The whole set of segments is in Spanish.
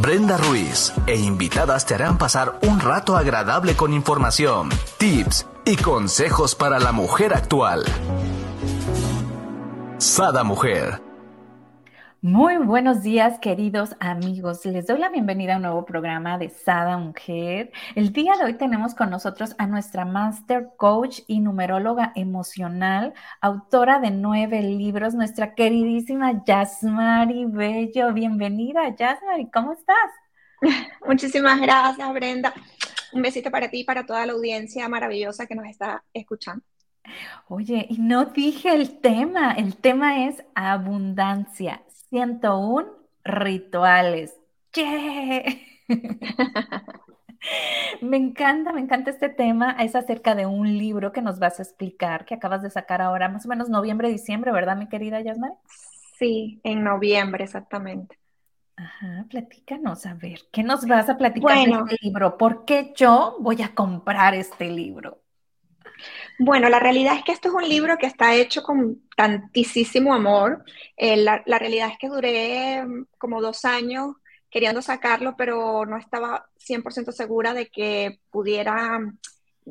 Brenda Ruiz e invitadas te harán pasar un rato agradable con información, tips y consejos para la mujer actual. Sada Mujer muy buenos días, queridos amigos. Les doy la bienvenida a un nuevo programa de Sada Mujer. El día de hoy tenemos con nosotros a nuestra Master Coach y numeróloga emocional, autora de nueve libros, nuestra queridísima Yasmari Bello. Bienvenida, Yasmari, ¿cómo estás? Muchísimas gracias, Brenda. Un besito para ti y para toda la audiencia maravillosa que nos está escuchando. Oye, y no dije el tema, el tema es abundancia. 101 rituales. me encanta, me encanta este tema. Es acerca de un libro que nos vas a explicar, que acabas de sacar ahora, más o menos noviembre, diciembre, ¿verdad, mi querida Yasmari? Sí, en noviembre, exactamente. Ajá, platícanos, a ver, ¿qué nos vas a platicar de este libro? ¿Por qué yo voy a comprar este libro? Bueno, la realidad es que esto es un libro que está hecho con tantísimo amor. Eh, la, realidad es que duré mm, como dos años queriendo sacarlo, pero no estaba 100% segura de que pudiera mm,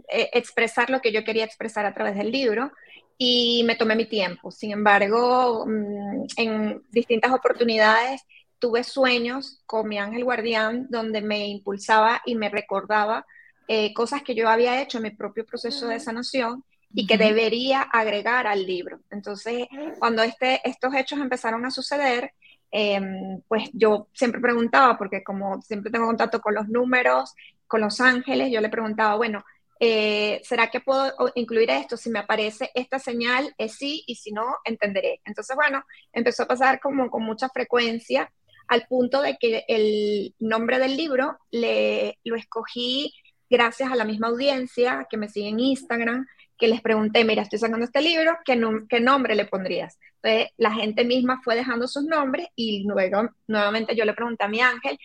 e, expresar lo que yo quería expresar a través del libro y me tomé mi tiempo. Sin embargo, mm, en distintas oportunidades tuve sueños con mi ángel guardián donde me impulsaba y me recordaba eh, cosas que yo había hecho en mi propio proceso de sanación y que debería agregar al libro. Entonces, cuando este, estos hechos empezaron a suceder, em, pues yo siempre preguntaba, porque como siempre tengo contacto con los números, con los ángeles, yo le preguntaba, bueno, eh, ¿será que puedo incluir esto? Si me aparece esta señal, es sí, y si no, entenderé. Entonces, bueno, empezó a pasar como con mucha frecuencia, al punto de que el nombre del libro le, lo escogí gracias a la misma audiencia que me sigue en Instagram, que les pregunté, mira, estoy sacando este libro, ¿qué, qué nombre le pondrías? Entonces, la gente misma fue dejando sus nombres y luego nuevamente yo le pregunté a mi ángel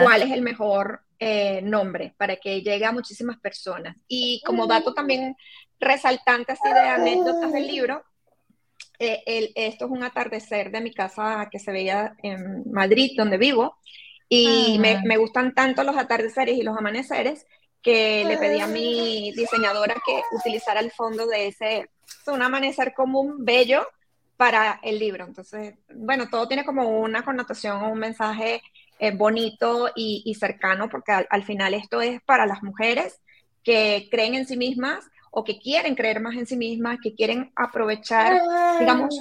cuál es el mejor eh, nombre para que llegue a muchísimas personas. Y como dato también resaltante así de anécdotas del libro, eh, esto es un atardecer de mi casa que se veía en Madrid, donde vivo, y me, me, gustan tanto los atardeceres y los amaneceres que le pedí a mi diseñadora que utilizara el fondo de ese, un amanecer común, bello, para el libro. Entonces, bueno, todo tiene como una connotación o un mensaje eh, bonito y, cercano, porque al, final esto es para las mujeres que creen en sí mismas o que quieren creer más en sí mismas, que quieren aprovechar, digamos,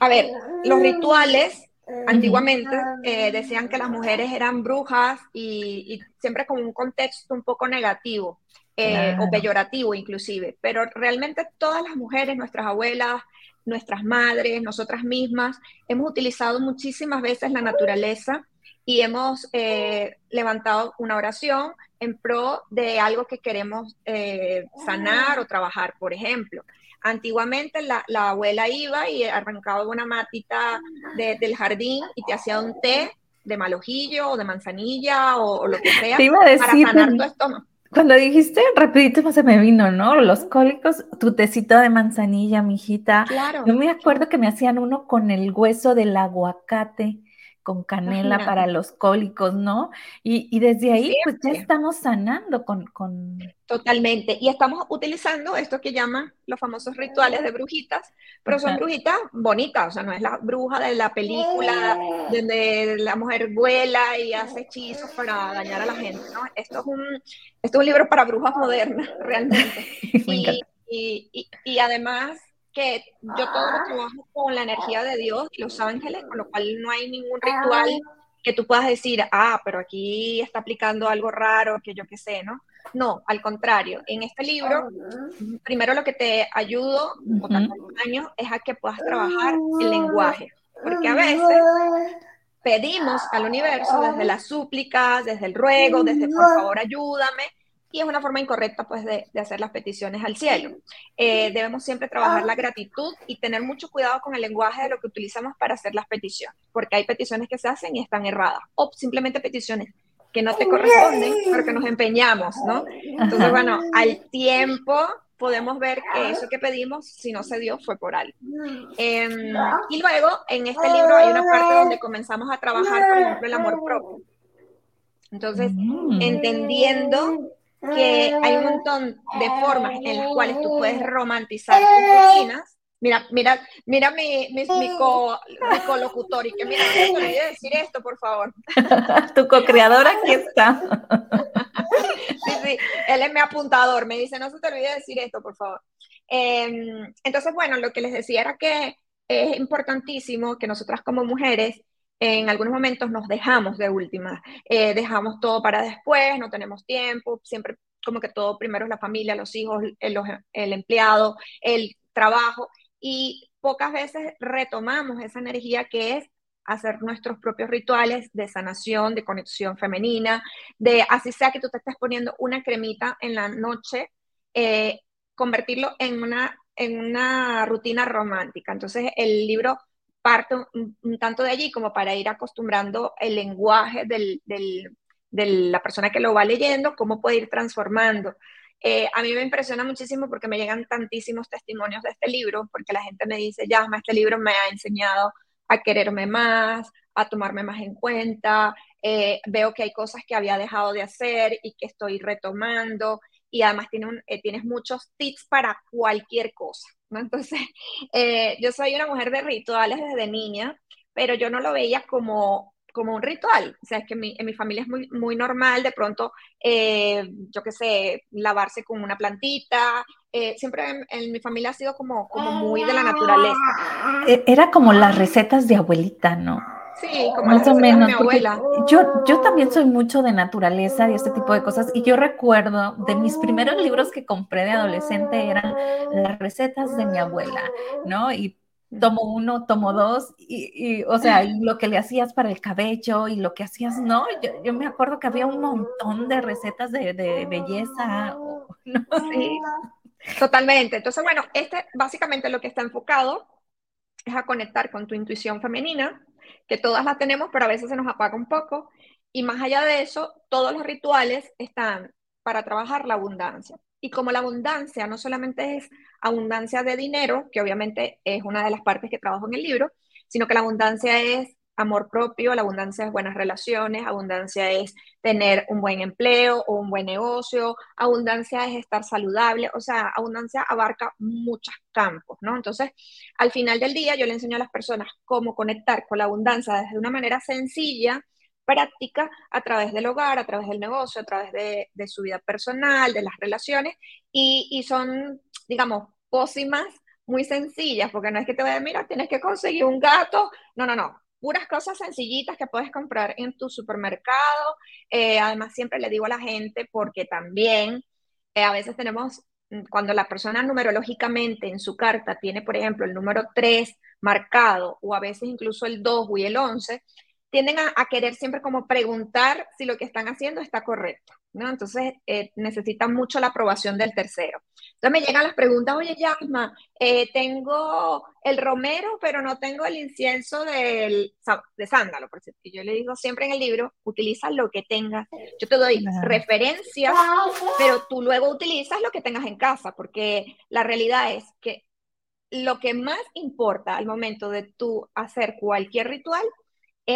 a ver, los rituales Antiguamente eh, decían que las mujeres eran brujas y, siempre con un contexto un poco negativo eh, o peyorativo inclusive, pero realmente todas las mujeres, nuestras abuelas, nuestras madres, nosotras mismas, hemos utilizado muchísimas veces la naturaleza y hemos eh, levantado una oración en pro de algo que queremos sanar o trabajar, por ejemplo. Antiguamente la, abuela iba y arrancaba una matita del jardín y te hacía un té de malojillo o de manzanilla o, lo que sea para sanar tu estómago. Cuando dijiste rapidito se me vino, ¿no? Los cólicos, tu tecito de manzanilla, mijita. Claro. Yo me acuerdo que me hacían uno con el hueso del aguacate con canela para los cólicos, ¿no? Y, desde ahí, pues ya estamos sanando con, con, Totalmente. Y estamos utilizando esto que llaman los famosos rituales de brujitas, pero son brujitas bonitas, o sea, no es la bruja de la película donde la mujer vuela y hace hechizos para dañar a la gente, ¿no? Esto es un, esto es un libro para brujas modernas, realmente. y, y, y además que yo todo lo trabajo con la energía de Dios y los ángeles, con lo cual no hay ningún ritual que tú puedas decir, ah, pero aquí está aplicando algo raro, que yo qué sé, ¿no? No, al contrario, en este libro, primero lo que te ayudo o te acompaño es a que puedas trabajar el lenguaje, porque a veces pedimos al universo desde la súplica, desde el ruego, desde por favor ayúdame, y es una forma incorrecta pues de, hacer las peticiones al cielo. Eh, debemos siempre trabajar la gratitud y tener mucho cuidado con el lenguaje de lo que utilizamos para hacer las peticiones, porque hay peticiones que se hacen y están erradas, o simplemente peticiones que no te corresponden, pero que nos empeñamos, ¿no? Entonces, bueno, al tiempo podemos ver que eso que pedimos, si no se dio, fue por algo. Em, y luego, en este libro hay una parte donde comenzamos a trabajar, por ejemplo, el amor propio. Entonces, mm. entendiendo que hay un montón de formas en las cuales tú puedes romantizar tus rutinas. Mira, mira, mira mi, mi, mi, co, colocutor y que mira, no te olvides decir esto, por favor. tu co-creador aquí está. sí, sí, él es mi apuntador, me dice, no se te olvide decir esto, por favor. Em, entonces, bueno, lo que les decía era que es importantísimo que nosotras como mujeres en algunos momentos nos dejamos de última, eh, dejamos todo para después, no tenemos tiempo, siempre como que todo primero es la familia, los hijos, el, el empleado, el trabajo, y pocas veces retomamos esa energía que es hacer nuestros propios rituales de sanación, de conexión femenina, de así sea que tú te estés poniendo una cremita en la noche, eh, convertirlo en una, en una rutina romántica. Entonces el libro parte un, tanto de allí como para ir acostumbrando el lenguaje del, de la persona que lo va leyendo, cómo puede ir transformando. Eh, a mí me impresiona muchísimo porque me llegan tantísimos testimonios de este libro, porque la gente me dice, Yasma, este libro me ha enseñado a quererme más, a tomarme más en cuenta, eh, veo que hay cosas que había dejado de hacer y que estoy retomando, y además tiene eh, tienes muchos tips para cualquier cosa. Entonces, eh, yo soy una mujer de rituales desde niña, pero yo no lo veía como, como un ritual. O sea, es que en mi familia es muy, muy normal de pronto, eh, yo qué sé, lavarse con una plantita. Eh, siempre en, mi familia ha sido como, como muy de la naturaleza. E, era como las recetas de abuelita, ¿no? Sí, como más o menos. Mi abuela. Yo, yo también soy mucho de naturaleza y este tipo de cosas. Y yo recuerdo de mis primeros libros que compré de adolescente eran las recetas de mi abuela, ¿no? Y tomo uno, tomo dos, y, o sea, lo que le hacías para el cabello y lo que hacías, no, yo, me acuerdo que había un montón de recetas de, de belleza, ¿no? Sí, totalmente. Entonces, bueno, este básicamente lo que está enfocado es a conectar con tu intuición femenina, que todas las tenemos, pero a veces se nos apaga un poco. Y más allá de eso, todos los rituales están para trabajar la abundancia. Y como la abundancia no solamente es abundancia de dinero, que obviamente es una de las partes que trabajo en el libro, sino que la abundancia es amor propio, la abundancia es buenas relaciones, abundancia es tener un buen empleo o un buen negocio, abundancia es estar saludable, o sea, abundancia abarca muchos campos, ¿no? Entonces, al final del día yo le enseño a las personas cómo conectar con la abundancia desde una manera sencilla, práctica, a través del hogar, a través del negocio, a través de, su vida personal, de las relaciones, y, y son, digamos, pócimas muy sencillas, porque no es que te voy a decir, mira, tienes que conseguir un gato, no, no, no, puras cosas sencillitas que puedes comprar en tu supermercado. Eh, además, siempre le digo a la gente, porque también eh, a veces tenemos, mm, cuando la persona numerológicamente en su carta tiene, por ejemplo, el número 3 marcado, o a veces incluso el 2 y el 11, tienden a, querer siempre como preguntar si lo que están haciendo está correcto, ¿no? Entonces eh, necesitan mucho la aprobación del tercero. Entonces me llegan las preguntas, oye, Yasma, eh, tengo el romero, pero no tengo el incienso del, de sándalo, por cierto. Y yo le digo siempre en el libro, utiliza lo que tengas. Yo te doy referencias, pero tú luego utilizas lo que tengas en casa, porque la realidad es que lo que más importa al momento de tú hacer cualquier ritual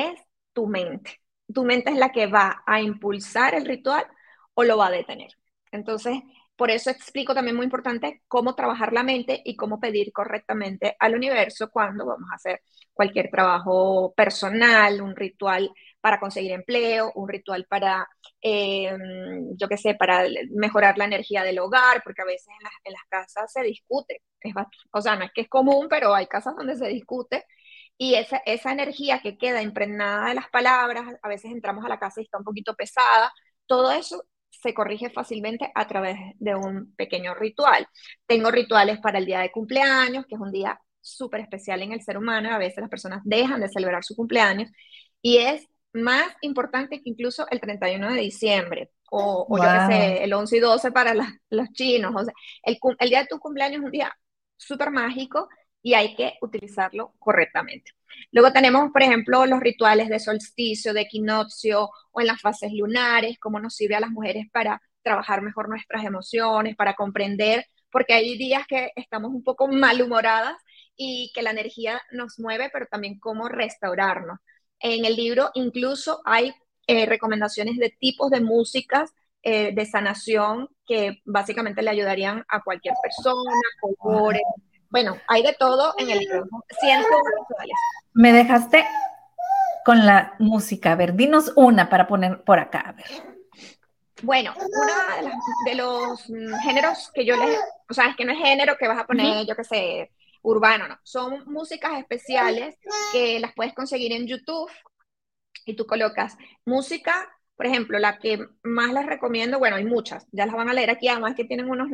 es tu mente. Tu mente es la que va a impulsar el ritual o lo va a detener. Entonces, por eso explico también muy importante cómo trabajar la mente y cómo pedir correctamente al universo cuando vamos a hacer cualquier trabajo personal, un ritual para conseguir empleo, un ritual para, em, yo qué sé, para mejorar la energía del hogar, porque a veces en las, casas se discute. o sea, no es que es común, pero hay casas donde se discute y esa, esa energía que queda impregnada de las palabras, a veces entramos a la casa y está un poquito pesada, todo eso se corrige fácilmente a través de un pequeño ritual. Tengo rituales para el día de cumpleaños, que es un día súper especial en el ser humano, a veces las personas dejan de celebrar su cumpleaños y es más importante que incluso el 31 de diciembre o, yo qué sé, el 11 y 12 para los chinos. O sea, el, el día de tu cumpleaños es un día súper mágico y hay que utilizarlo correctamente. Luego tenemos, por ejemplo, los rituales de solsticio, de equinoccio o en las fases lunares, cómo nos sirve a las mujeres para trabajar mejor nuestras emociones, para comprender, porque hay días que estamos un poco malhumoradas y que la energía nos mueve, pero también cómo restaurarnos. En el libro incluso hay eh, recomendaciones de tipos de músicas eh, de sanación que básicamente le ayudarían a cualquier persona, colores. Bueno, hay de todo en el libro. Cientos. Me dejaste con la música. A ver, dinos una para poner por acá. A ver. Bueno, uno de, los mm, géneros que yo les, o sea, es que no es género que vas a poner, yo qué sé, urbano, no. Son músicas especiales que las puedes conseguir en YouTube y tú colocas música, por ejemplo, la que más les recomiendo, bueno, hay muchas, ya las van a leer aquí, además que tienen unos,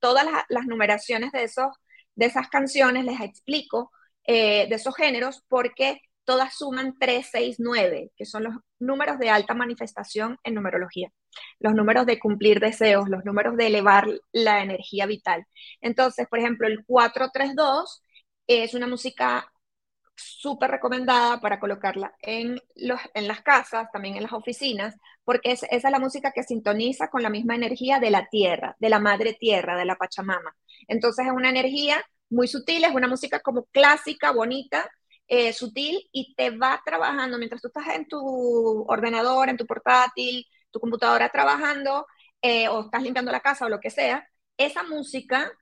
todas las, numeraciones de, esos, de esas canciones, les explico eh, de esos géneros, porque todas suman 3, 6, 9, que son los números de alta manifestación en numerología, los números de cumplir deseos, los números de elevar la energía vital. Entonces, por ejemplo, el 432 es una música súper recomendada para colocarla en, los, en las casas, también en las oficinas, porque esa es la música que sintoniza con la misma energía de la tierra, de la madre tierra, de la Pachamama. Entonces es una energía muy sutil, es una música como clásica, bonita, eh, sutil y te va trabajando mientras tú estás en tu ordenador, en tu portátil, tu computadora trabajando eh, o estás limpiando la casa o lo que sea, esa música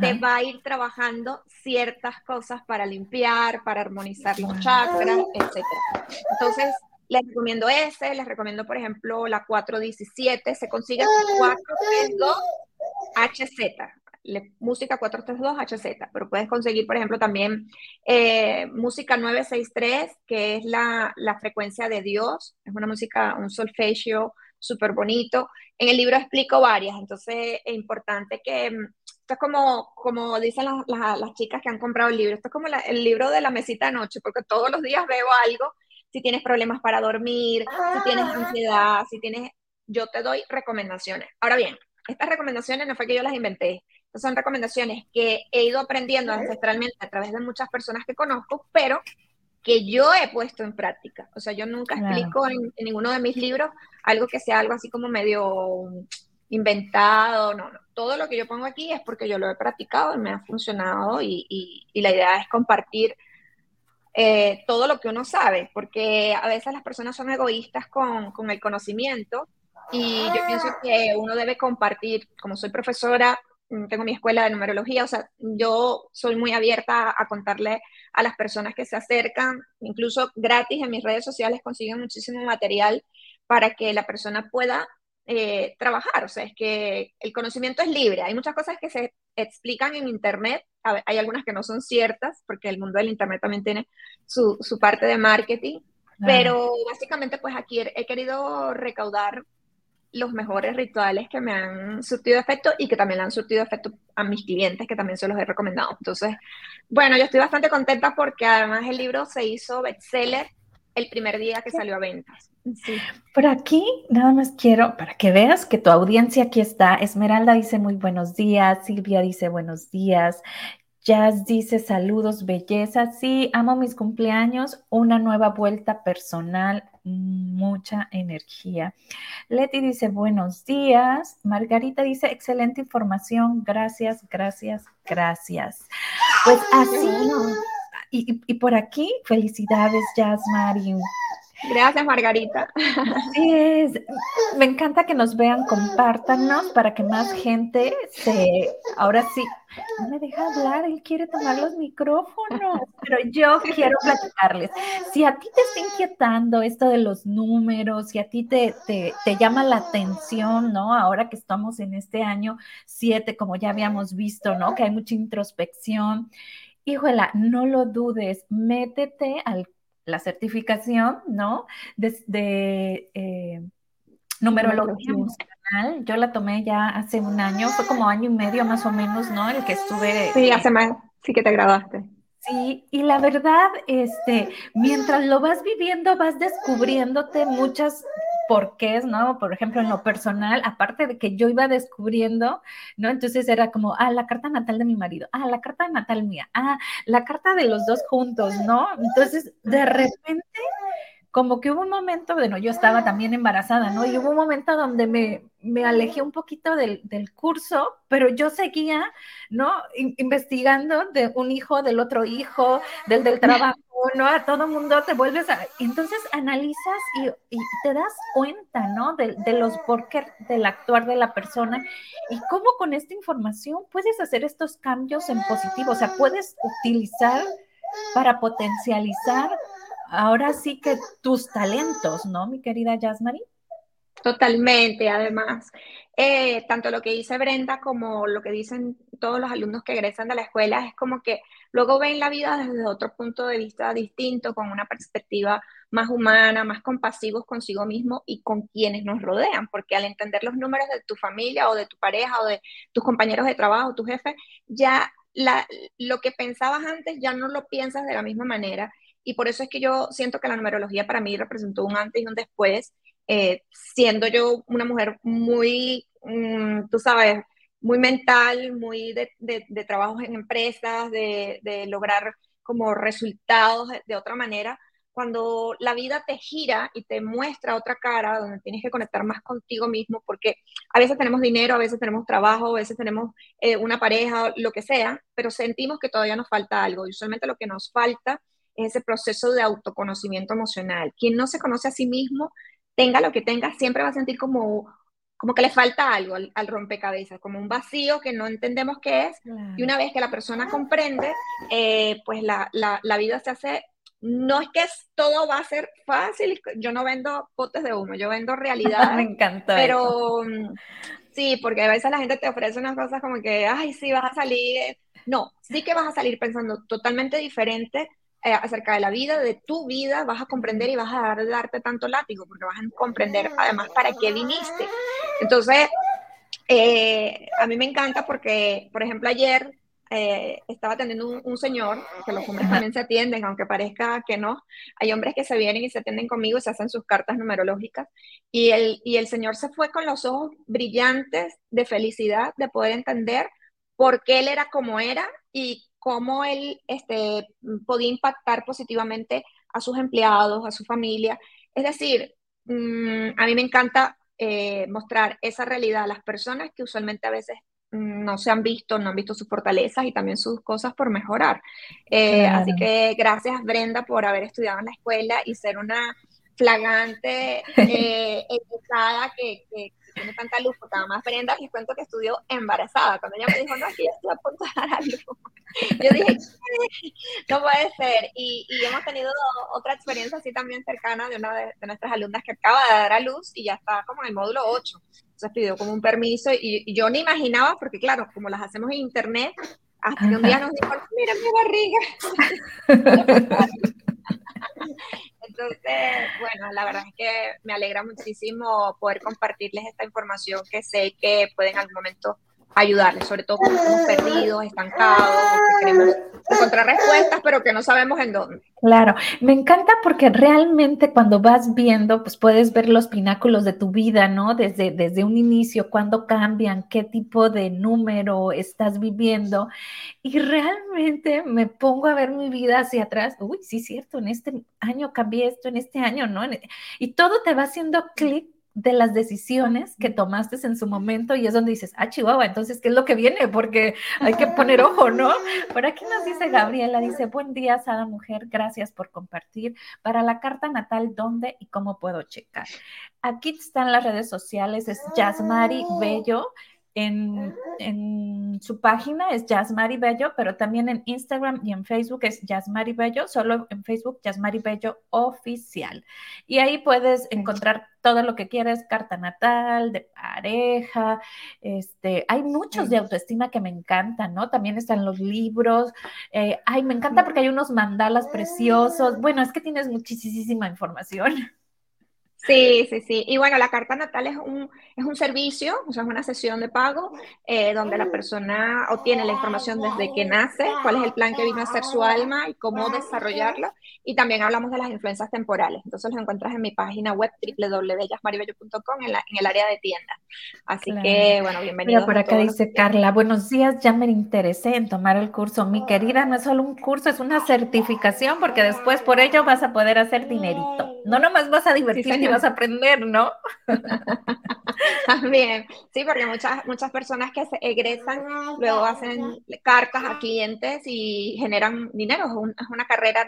te va a ir trabajando ciertas cosas para limpiar, para armonizar los chakras, etc. Entonces, les recomiendo ese, les recomiendo, por ejemplo, la 417, se consigue 432 HZ música 432 HZ, pero puedes conseguir, por ejemplo, también eh, música 963, que es la, la, frecuencia de Dios, es una música, un solfegio súper bonito. En el libro explico varias, entonces es importante que, mm, esto es como, como dicen las, las chicas que han comprado el libro, esto es como el libro de la mesita noche, porque todos los días veo algo, si tienes problemas para dormir, si tienes ah. ansiedad, si tienes, yo te doy recomendaciones. Ahora bien, estas recomendaciones no fue que yo las inventé, son recomendaciones que he ido aprendiendo ancestralmente a través de muchas personas que conozco, pero que yo he puesto en práctica. O sea, yo nunca explico en, ninguno de mis libros algo que sea algo así como medio inventado, no, no. Todo lo que yo pongo aquí es porque yo lo he practicado y me ha funcionado y, la idea es compartir eh, todo lo que uno sabe, porque a veces las personas son egoístas con, con el conocimiento y yo pienso que uno debe compartir, como soy profesora, Mm, tengo mi escuela de numerología, o sea, yo soy muy abierta a contarle a las personas que se acercan, incluso gratis en mis redes sociales consiguen muchísimo material para que la persona pueda eh, trabajar, o sea, es que el conocimiento es libre, hay muchas cosas que se explican en Internet, hay algunas que no son ciertas, porque el mundo del Internet también tiene su, su parte de marketing, pero básicamente pues aquí he querido recaudar los mejores rituales que me han surtido efecto y que también le han surtido efecto a mis clientes, que también se los he recomendado. Entonces, bueno, yo estoy bastante contenta porque además el libro se hizo bestseller el primer día que salió a ventas. Por aquí, nada más quiero, para que veas que tu audiencia aquí está. Esmeralda dice muy buenos días, Silvia dice buenos días, Jazz dice saludos, belleza. Sí, amo mis cumpleaños, una nueva vuelta personal, mucha energía. Leti dice buenos días. Margarita dice excelente información. Gracias, gracias, gracias. Pues así. Y, por aquí, felicidades, Jazz Mari. Gracias, Margarita. Sí, es. Me encanta que nos vean, compártanos para que más gente se. Ahora sí, no me deja hablar, él quiere tomar los micrófonos, pero yo quiero platicarles. Si a ti te está inquietando esto de los números, si a ti te, te, te llama la atención, ¿no? Ahora que estamos en este año 7, como ya habíamos visto, ¿no? Que hay mucha introspección. Híjola, no lo dudes, métete al la certificación, ¿no? De, eh, numerología musical. Yo la tomé ya hace un año, fue como año y medio más o menos, ¿no? El que estuve. Sí, hace más, sí que te graduaste. Sí, y la verdad, este, mientras lo vas viviendo, vas descubriéndote muchas porqués, ¿no? Por ejemplo, en lo personal, aparte de que yo iba descubriendo, ¿no? Entonces era como, ah, la carta natal de mi marido, ah, la carta natal mía, ah, la carta de los dos juntos, ¿no? Entonces, de repente como que hubo un momento, bueno, yo estaba también embarazada, ¿no? Y hubo un momento donde me, me alejé un poquito del, del, curso, pero yo seguía, ¿no? investigando de un hijo, del otro hijo, del del trabajo, ¿no? A todo mundo te vuelves a... Entonces analizas y, y te das cuenta, ¿no? De, de los porqués del actuar de la persona y cómo con esta información puedes hacer estos cambios en positivo, o sea, puedes utilizar para potencializar ahora sí que tus talentos, ¿no, mi querida Yasmari? Totalmente, además, eh, tanto lo que dice Brenda como lo que dicen todos los alumnos que egresan de la escuela es como que luego ven la vida desde otro punto de vista distinto, con una perspectiva más humana, más compasivos consigo mismo y con quienes nos rodean, porque al entender los números de tu familia o de tu pareja o de tus compañeros de trabajo, tu jefe, ya lo que pensabas antes ya no lo piensas de la misma manera y por eso es que yo siento que la numerología para mí representó un antes y un después, eh, siendo yo una mujer muy, mm, tú sabes, muy mental, muy de, de, trabajos en empresas, de, de, lograr como resultados de, otra manera. Cuando la vida te gira y te muestra otra cara, donde tienes que conectar más contigo mismo, porque a veces tenemos dinero, a veces tenemos trabajo, a veces tenemos eh, una pareja, lo que sea, pero sentimos que todavía nos falta algo. Y usualmente lo que nos falta ese proceso de autoconocimiento emocional. Quien no se conoce a sí mismo, tenga lo que tenga, siempre va a sentir como, como que le falta algo al, rompecabezas, como un vacío que no entendemos qué es. Y una vez que la persona comprende, eh, pues la, la, vida se hace no es que todo va a ser fácil, yo no vendo potes de humo, yo vendo realidad. Me encanta. Pero mm, sí, porque a veces la gente te ofrece unas cosas como que, ay, sí, vas a salir. No, sí que vas a salir pensando totalmente diferente eh, acerca de la vida, de tu vida, vas a comprender y vas a dar, darte tanto látigo, porque vas a comprender además para qué viniste. Entonces, eh, a mí me encanta porque, por ejemplo, ayer eh, estaba atendiendo un, señor, que los hombres también se atienden, aunque parezca que no. Hay hombres que se vienen y se atienden conmigo y se hacen sus cartas numerológicas. Y el, y el señor se fue con los ojos brillantes de felicidad, de poder entender por qué él era como era y cómo él este, podía impactar positivamente a sus empleados, a su familia. Es decir, mm, a mí me encanta eh, mostrar esa realidad a las personas que usualmente a veces mm, no se han visto, no han visto sus fortalezas y también sus cosas por mejorar. Eh, así que gracias Brenda por haber estudiado en la escuela y ser una flagante eh, que, que, tiene tanta luz, porque además Brenda les cuento que estudió embarazada. Cuando ella me dijo, no, aquí estoy a punto de dar a luz. Yo dije, no puede ser. Y, y, hemos tenido otra experiencia así también cercana de una de, nuestras alumnas que acaba de dar a luz y ya está como en el módulo 8. Entonces pidió como un permiso y, y yo ni imaginaba, porque claro, como las hacemos en internet, hasta que un día nos dijo, mira mi barriga. Entonces, bueno, la verdad es que me alegra muchísimo poder compartirles esta información que sé que puede en algún momento ayudarles, sobre todo cuando estamos perdidos, estancados, que queremos encontrar respuestas, pero que no sabemos en dónde. Claro, me encanta porque realmente cuando vas viendo, pues puedes ver los pináculos de tu vida, ¿no? Desde, desde un inicio, cuándo cambian, qué tipo de número estás viviendo. Y realmente me pongo a ver mi vida hacia atrás. Uy, sí, cierto, en este año cambié esto, en este año, ¿no? Y todo te va haciendo clic de las decisiones que tomaste en su momento y es donde dices, ah, Chihuahua, entonces, ¿qué es lo que viene? Porque hay que poner ojo, ¿no? Por aquí nos dice Gabriela, dice, buen día, Sada Mujer, gracias por compartir. Para la carta natal, ¿dónde y cómo puedo checar? Aquí están las redes sociales, es Yasmari Bello. En, en, su página es Yasmari Bello, pero también en Instagram y en Facebook es Yasmari Bello, solo en Facebook Yasmari Bello Oficial. Y ahí puedes encontrar todo lo que quieres, carta natal, de pareja, este, hay muchos de autoestima que me encantan, ¿no? También están los libros, eh, ay, me encanta porque hay unos mandalas preciosos, bueno, es que tienes muchísima información. Sí, sí, sí. Y bueno, la carta natal es un, es un servicio, o sea, es una sesión de pago eh, donde la persona obtiene la información desde que nace, cuál es el plan que vino a ser su alma y cómo desarrollarlo. Y también hablamos de las influencias temporales. Entonces los encuentras en mi página web www.yasmaribello.com en, en el área de tienda. Así que, bueno, bienvenido. Mira, por acá dice Carla, buenos días, ya me interesé en tomar el curso. Mi querida, no es solo un curso, es una certificación porque después por ello vas a poder hacer dinerito. No nomás vas a divertirte y vas a aprender, ¿no? También, sí, porque muchas, muchas personas que se egresan luego hacen cartas a clientes y generan dinero, es, una carrera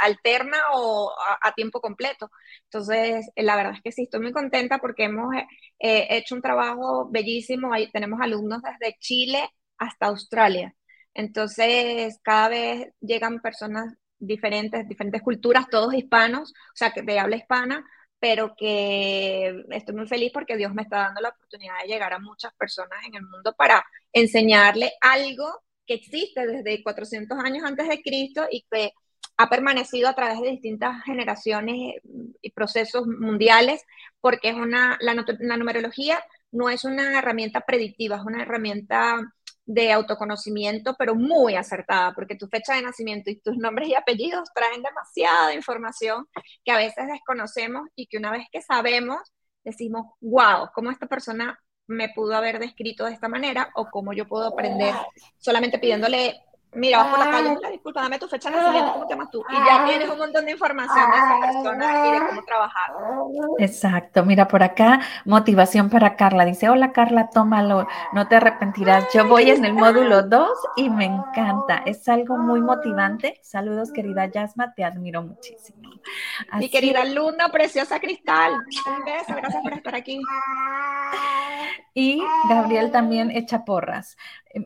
alterna o a, tiempo completo. Entonces, la verdad es que sí, estoy muy contenta porque hemos eh, hecho un trabajo bellísimo, ahí tenemos alumnos desde Chile hasta Australia. Entonces, cada vez llegan personas diferentes, diferentes culturas, todos hispanos, o sea, que de habla hispana, pero que estoy muy feliz porque Dios me está dando la oportunidad de llegar a muchas personas en el mundo para enseñarle algo que existe desde 400 años antes de Cristo y que ha permanecido a través de distintas generaciones y procesos mundiales, porque es una, la, la numerología no es una herramienta predictiva, es una herramienta de autoconocimiento, pero muy acertada, porque tu fecha de nacimiento y tus nombres y apellidos traen demasiada información que a veces desconocemos y que una vez que sabemos, decimos, wow, ¿cómo esta persona me pudo haber descrito de esta manera? O cómo yo puedo aprender solamente pidiéndole mira, vas por la calle, hola, disculpa, dame tu fecha de nacimiento, ¿cómo te llamas tú? Y ya tienes un montón de información de esa persona y de cómo trabajar. Exacto, mira, por acá, motivación para Carla. Dice, hola Carla, tómalo, no te arrepentirás. Yo voy en el módulo 2 y me encanta, es algo muy motivante. Saludos, querida Yasma, te admiro muchísimo. Mi querida alumna, preciosa Cristal, un beso, gracias por estar aquí. Y Gabriel también echa porras.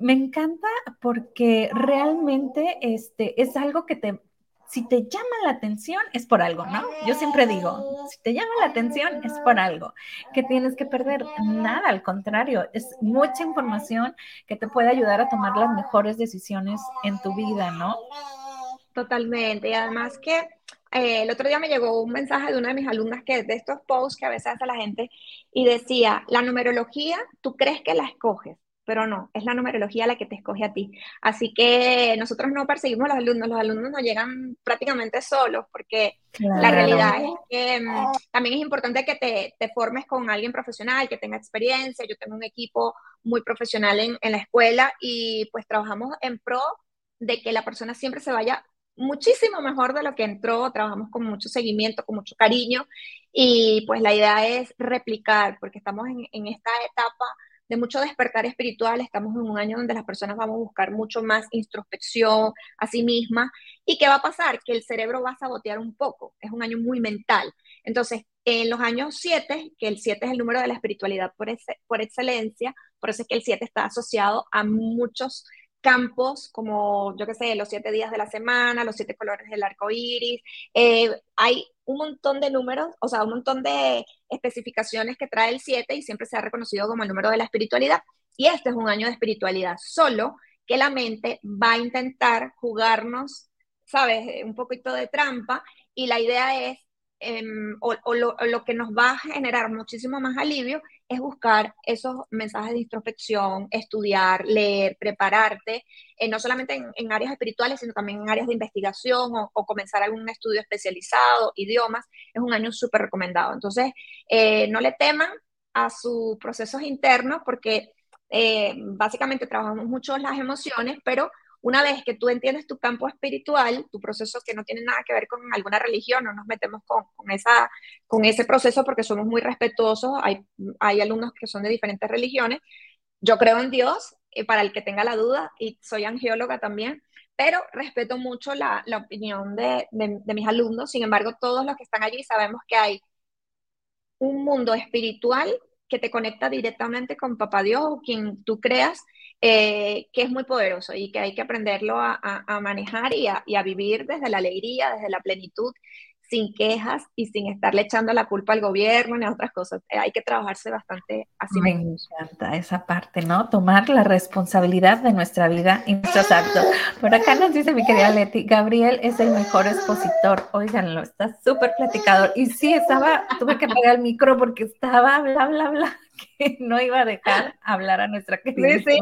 Me encanta porque realmente este, es algo que te, si te llama la atención es por algo, ¿no? Yo siempre digo, si te llama la atención es por algo, que tienes que perder nada, al contrario, es mucha información que te puede ayudar a tomar las mejores decisiones en tu vida, ¿no? Totalmente, y además que eh, el otro día me llegó un mensaje de una de mis alumnas que de estos posts que a veces hace la gente y decía, la numerología, tú crees que la escoges, pero no, es la numerología la que te escoge a ti. Así que nosotros no perseguimos a los alumnos, los alumnos nos llegan prácticamente solos, porque la realidad es que mm, también es importante que te, te, formes con alguien profesional, que tenga experiencia. Yo tengo un equipo muy profesional en, en la escuela y pues trabajamos en pro de que la persona siempre se vaya muchísimo mejor de lo que entró, trabajamos con mucho seguimiento, con mucho cariño y pues la idea es replicar, porque estamos en, en esta etapa de mucho despertar espiritual, estamos en un año donde las personas vamos a buscar mucho más introspección a sí misma. ¿Y qué va a pasar? Que el cerebro va a sabotear un poco, es un año muy mental. Entonces, en los años 7, que el 7 es el número de la espiritualidad por, por excelencia, por eso es que el 7 está asociado a muchos campos como, yo qué sé, los siete días de la semana, los siete colores del arco iris. Eh, hay un montón de números, o sea, un montón de especificaciones que trae el 7 y siempre se ha reconocido como el número de la espiritualidad. Y este es un año de espiritualidad, solo que la mente va a intentar jugarnos, ¿sabes? Un poquito de trampa y la idea es, em, o, lo, que nos va a generar muchísimo más alivio es buscar esos mensajes de introspección, estudiar, leer, prepararte, eh, no solamente en, áreas espirituales, sino también en áreas de investigación o, comenzar algún estudio especializado, idiomas, es un año súper recomendado. Entonces, eh, no le teman a sus procesos internos porque eh, básicamente trabajamos mucho las emociones, pero una vez que tú entiendes tu campo espiritual, tu proceso que no tiene nada que ver con alguna religión, no nos metemos con, esa, con ese proceso porque somos muy respetuosos, hay, hay alumnos que son de diferentes religiones, yo creo en Dios, eh, para el que tenga la duda, y soy angióloga también, pero respeto mucho la, la opinión de, de, de mis alumnos, sin embargo, todos los que están allí sabemos que hay un mundo espiritual que te conecta directamente con Papá Dios o quien tú creas, eh, que es muy poderoso y que hay que aprenderlo a, manejar y a, vivir desde la alegría, desde la plenitud, sin quejas y sin estarle echando la culpa al gobierno ni a otras cosas. Eh, hay que trabajarse bastante así. Me encanta esa parte, ¿no? Tomar la responsabilidad de nuestra vida y nuestros actos. Por acá nos dice mi querida Leti, Gabriel es el mejor expositor. Óiganlo, está súper platicador. Y sí, estaba, tuve que apagar el micro porque estaba bla, bla, bla, que no iba a dejar hablar a nuestra querida. Sí, sí,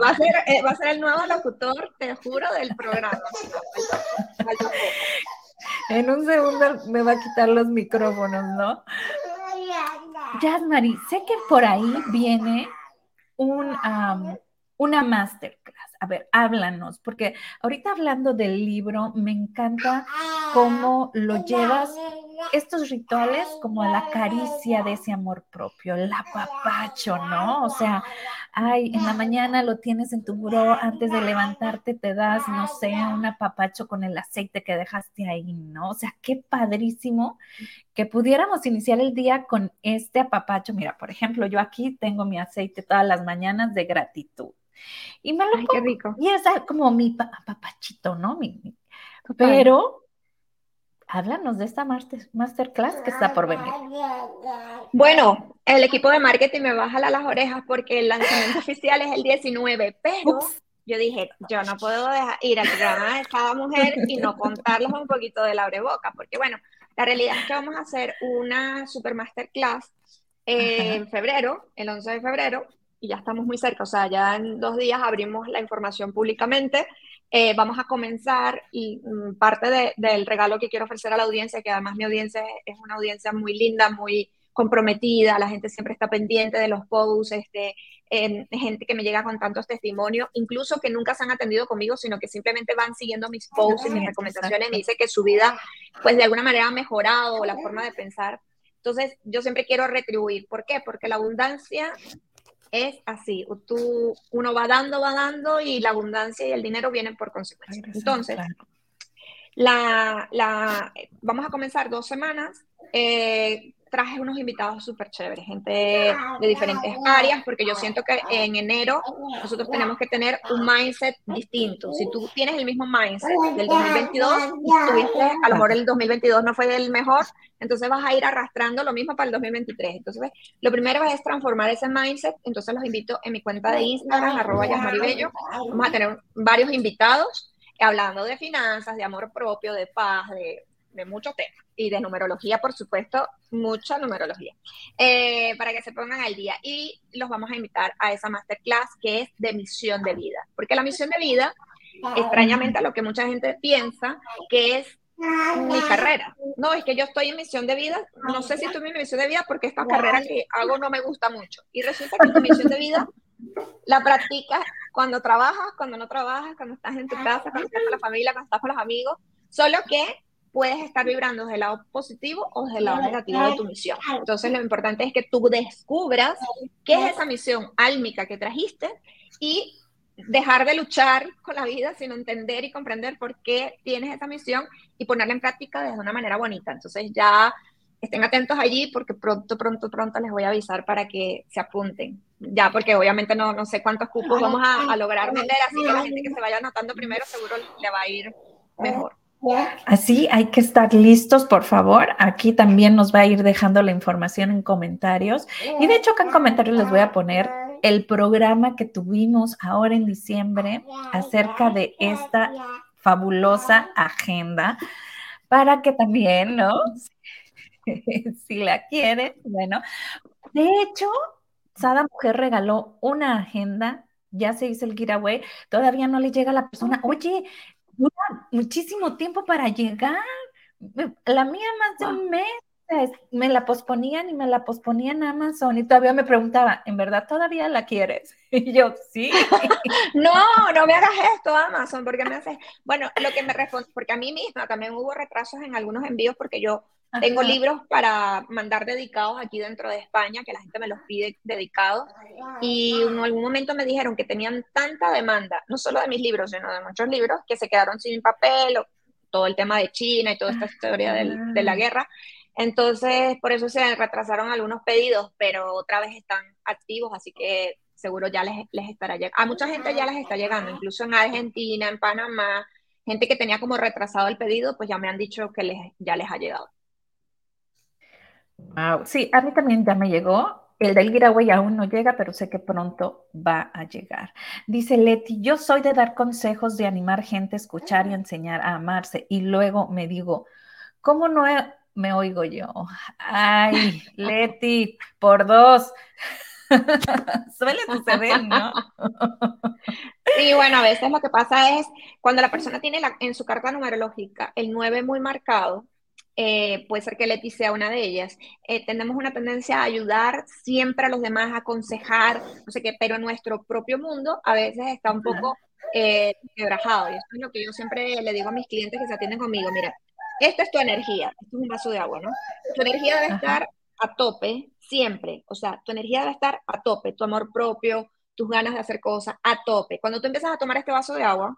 va a, ser, eh, va a ser el nuevo locutor, te juro, del programa. En un segundo me va a quitar los micrófonos, ¿no? Yasmari, sé que por ahí viene un, una masterclass. A ver, háblanos, porque ahorita hablando del libro, me encanta cómo lo llevas estos rituales como la caricia de ese amor propio, el apapacho, ¿no? O sea, ay, en la mañana lo tienes en tu buró, antes de levantarte te das, no sé, un apapacho con el aceite que dejaste ahí, ¿no? O sea, qué padrísimo que pudiéramos iniciar el día con este apapacho. Mira, por ejemplo, yo aquí tengo mi aceite todas las mañanas de gratitud. Y me lo Ay, qué rico. Y es como mi apapachito, ¿no? pero háblanos de esta masterclass que está por venir. Bueno, el equipo de marketing me va a jalar las orejas porque el lanzamiento oficial es el 19, pero yo dije, yo no puedo dejar ir al programa de cada mujer y no contarles un poquito de la boca, porque bueno, la realidad es que vamos a hacer una super masterclass en febrero, el 11 de febrero, y ya estamos muy cerca, o sea, ya en dos días abrimos la información públicamente eh, vamos a comenzar y mm, parte del regalo que quiero ofrecer a la audiencia, que además mi audiencia es una audiencia muy linda, muy comprometida, la gente siempre está pendiente de los posts, este, gente que me llega con tantos testimonios, incluso que nunca se han atendido conmigo, sino que simplemente van siguiendo mis posts y mis recomendaciones, me dice que su vida, pues de alguna manera ha mejorado, la forma de pensar. Entonces, yo siempre quiero retribuir. ¿Por qué? Porque la abundancia es así. Tú, uno va dando, va dando y la abundancia y el dinero vienen por consecuencia. Entonces, la, la, vamos a comenzar dos semanas. Eh, traje unos invitados súper chéveres, gente de diferentes áreas, porque yo siento que en enero nosotros tenemos que tener un mindset distinto. Si tú tienes el mismo mindset del 2022, tuviste, a lo mejor el 2022 no fue el mejor, entonces vas a ir arrastrando lo mismo para el 2023. Entonces, lo primero es transformar ese mindset. Entonces, los invito en mi cuenta de Instagram, arroba Yasmaribello. Vamos a tener varios invitados hablando de finanzas, de amor propio, de paz, de de muchos temas y de numerología, por supuesto, mucha numerología, eh, para que se pongan al día. Y los vamos a invitar a esa masterclass que es de misión de vida, porque la misión de vida, extrañamente a lo que mucha gente piensa, que es mi carrera. No, es que yo estoy en misión de vida, no sé si estoy en mi misión de vida porque esta carrera que hago no me gusta mucho. Y resulta que tu misión de vida la practicas cuando trabajas, cuando no trabajas, cuando estás en tu casa, cuando estás con la familia, cuando estás con los amigos, solo que puedes estar vibrando desde el lado positivo o desde el lado negativo de tu misión. Entonces lo importante es que tú descubras qué es esa misión álmica que trajiste y dejar de luchar con la vida, sino entender y comprender por qué tienes esa misión y ponerla en práctica desde una manera bonita. Entonces ya estén atentos allí porque pronto, pronto, pronto les voy a avisar para que se apunten. Ya, porque obviamente no, no sé cuántos cupos vamos a, a lograr vender, así que la gente que se vaya anotando primero seguro le va a ir mejor. Así hay que estar listos, por favor. Aquí también nos va a ir dejando la información en comentarios. Y de hecho, acá en comentarios les voy a poner el programa que tuvimos ahora en diciembre acerca de esta fabulosa agenda para que también, ¿no? si la quieren, bueno. De hecho, Sada Mujer regaló una agenda ya se hizo el giveaway, todavía no le llega a la persona, oye, dura muchísimo tiempo para llegar. La mía más de un mes. Me la posponían y me la posponían Amazon y todavía me preguntaba, ¿en verdad todavía la quieres? Y yo, sí. no, no me hagas esto, Amazon, porque me haces. Bueno, lo que me responde, porque a mí misma también hubo retrasos en algunos envíos porque yo tengo libros para mandar dedicados aquí dentro de España, que la gente me los pide dedicados. Y en algún momento me dijeron que tenían tanta demanda, no solo de mis libros, sino de muchos libros, que se quedaron sin papel, o todo el tema de China y toda esta historia de la guerra. Entonces, por eso se retrasaron algunos pedidos, pero otra vez están activos, así que seguro ya les, les estará llegando. A mucha gente ya les está llegando, incluso en Argentina, en Panamá, gente que tenía como retrasado el pedido, pues ya me han dicho que les, ya les ha llegado. Wow. Sí, a mí también ya me llegó. El del giveaway aún no llega, pero sé que pronto va a llegar. Dice Leti, yo soy de dar consejos, de animar gente a escuchar y enseñar a amarse. Y luego me digo, ¿cómo no me oigo yo? Ay, Leti, por dos. Suele suceder, ¿no? sí, bueno, a veces lo que pasa es cuando la persona tiene en su carta numerológica el 9 muy marcado, eh, puede ser que Leti sea una de ellas, eh, tenemos una tendencia a ayudar siempre a los demás, a aconsejar, no sé qué, pero nuestro propio mundo a veces está un poco eh, quebrajado. Y esto es lo que yo siempre le digo a mis clientes que se atienden conmigo, mira, esta es tu energía, esto es un vaso de agua, ¿no? Tu energía debe estar a tope siempre, o sea, tu energía debe estar a tope, tu amor propio, tus ganas de hacer cosas a tope. Cuando tú empiezas a tomar este vaso de agua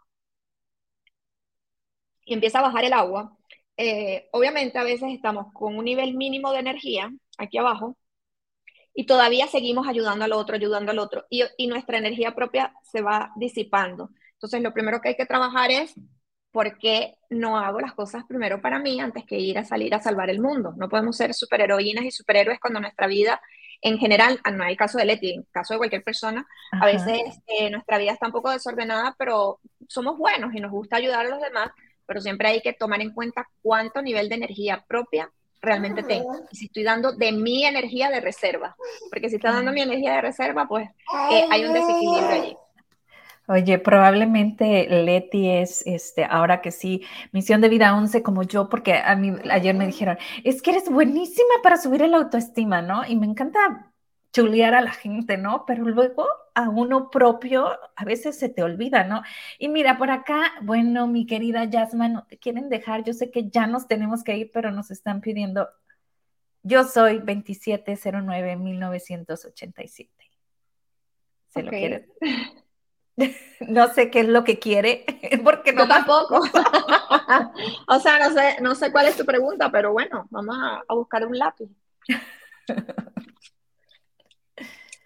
y empieza a bajar el agua, eh, obviamente a veces estamos con un nivel mínimo de energía aquí abajo y todavía seguimos ayudando al otro, ayudando al otro y, y nuestra energía propia se va disipando. Entonces lo primero que hay que trabajar es por qué no hago las cosas primero para mí antes que ir a salir a salvar el mundo. No podemos ser superheroínas y superhéroes cuando nuestra vida en general, no hay caso de Leti, en el caso de cualquier persona, a veces eh, nuestra vida está un poco desordenada, pero somos buenos y nos gusta ayudar a los demás, pero siempre hay que tomar en cuenta cuánto nivel de energía propia realmente tengo. Y si estoy dando de mi energía de reserva, porque si está dando mi energía de reserva, pues eh, hay un desequilibrio allí. Oye, probablemente Leti es, este, ahora que sí, misión de vida 11 como yo, porque a mí ayer me dijeron, es que eres buenísima para subir el autoestima, ¿no? Y me encanta chulear a la gente, ¿no? Pero luego a uno propio a veces se te olvida, ¿no? Y mira, por acá, bueno, mi querida Yasma, no te quieren dejar, yo sé que ya nos tenemos que ir, pero nos están pidiendo, yo soy 2709-1987. ¿Se lo quieres? no sé qué es lo que quiere, porque no tampoco. o sea, no sé, no sé cuál es tu pregunta, pero bueno, vamos a, buscar un lápiz.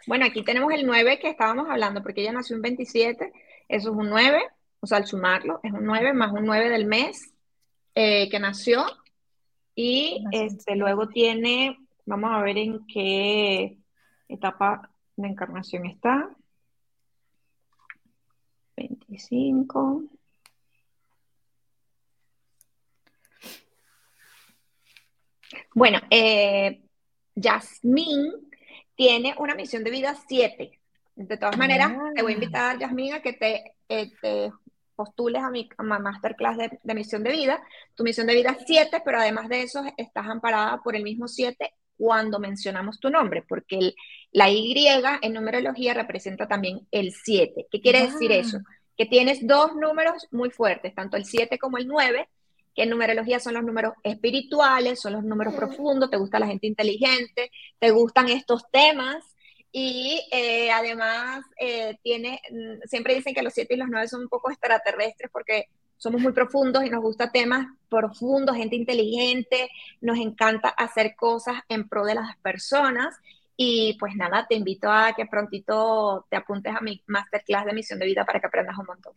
Bueno, aquí tenemos el 9 que estábamos hablando, porque ella nació un 27, eso es un 9, o sea, al sumarlo, es un 9 más un 9 del mes eh, que nació, y este, luego tiene, vamos a ver en qué etapa de encarnación está. 25. Bueno, eh, Yasmín tiene una misión de vida 7. De todas maneras, te voy a ah. invitar, Yasmín, a que te, eh, postules a mi, masterclass de, de, misión de vida. Tu misión de vida es 7, pero además de eso, estás amparada por el mismo 7 cuando mencionamos tu nombre, porque la Y en numerología representa también el 7. ¿Qué quiere decir eso? Ah. Que tienes dos números muy fuertes, tanto el 7 como el 9, que en numerología son los números espirituales, son los números profundos, te gusta la gente inteligente, te gustan estos temas. Y eh, además, eh, tiene, mm, siempre dicen que los 7 y los 9 son un poco extraterrestres porque somos muy profundos y nos gusta temas profundos, gente inteligente, nos encanta hacer cosas en pro de las personas. Y pues nada, te invito a que prontito te apuntes a mi masterclass de misión de vida para que aprendas un montón.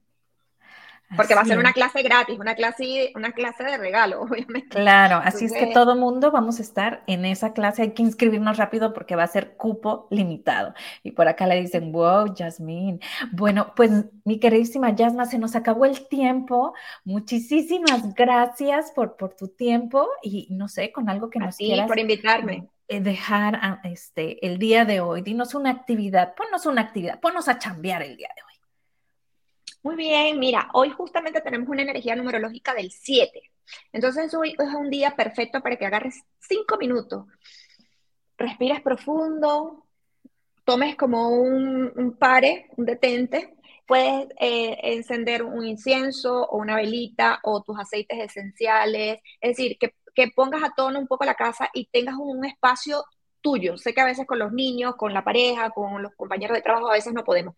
Porque va a ser una clase gratis, una clase, una clase de regalo, obviamente. Claro, así es que todo mundo vamos a estar en esa clase. Hay que inscribirnos rápido porque va a ser cupo limitado. Y por acá le dicen, wow, Jasmine. Bueno, pues mi queridísima Yasma, se nos acabó el tiempo. Muchísimas gracias por, por tu tiempo y no sé, con algo que nos sí, por invitarme eh, dejar este, el día de hoy. Dinos una actividad, ponnos una actividad, ponnos a chambear el día de hoy. Muy bien, mira, hoy justamente tenemos una energía numerológica del 7. Entonces hoy es un día perfecto para que agarres 5 minutos. Respires profundo, tomes como un, pare, un detente. Puedes eh, encender un incienso o una velita o tus aceites esenciales. Es decir, que, que pongas a tono un poco la casa y tengas un espacio tuyo. Sé que a veces con los niños, con la pareja, con los compañeros de trabajo, a veces no podemos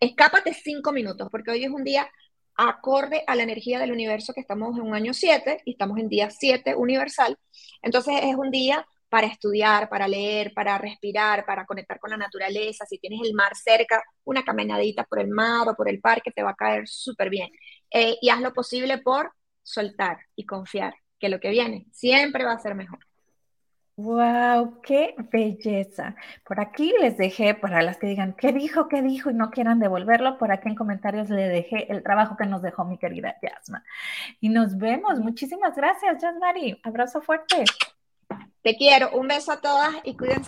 escápate cinco minutos, porque hoy es un día acorde a la energía del universo que estamos en un año 7 y estamos en día 7 universal. Entonces es un día para estudiar, para leer, para respirar, para conectar con la naturaleza. Si tienes el mar cerca, una caminadita por el mar o por el parque te va a caer súper bien. eh, y haz lo posible por soltar y confiar que lo que viene siempre va a ser mejor. ¡Wow! ¡Qué belleza! Por aquí les dejé, para las que digan, ¿qué dijo? ¿Qué dijo? Y no quieran devolverlo, por aquí en comentarios le dejé el trabajo que nos dejó mi querida Yasma. Y nos vemos. Muchísimas gracias, Yasmari. Abrazo fuerte. Te quiero. Un beso a todas y cuídense.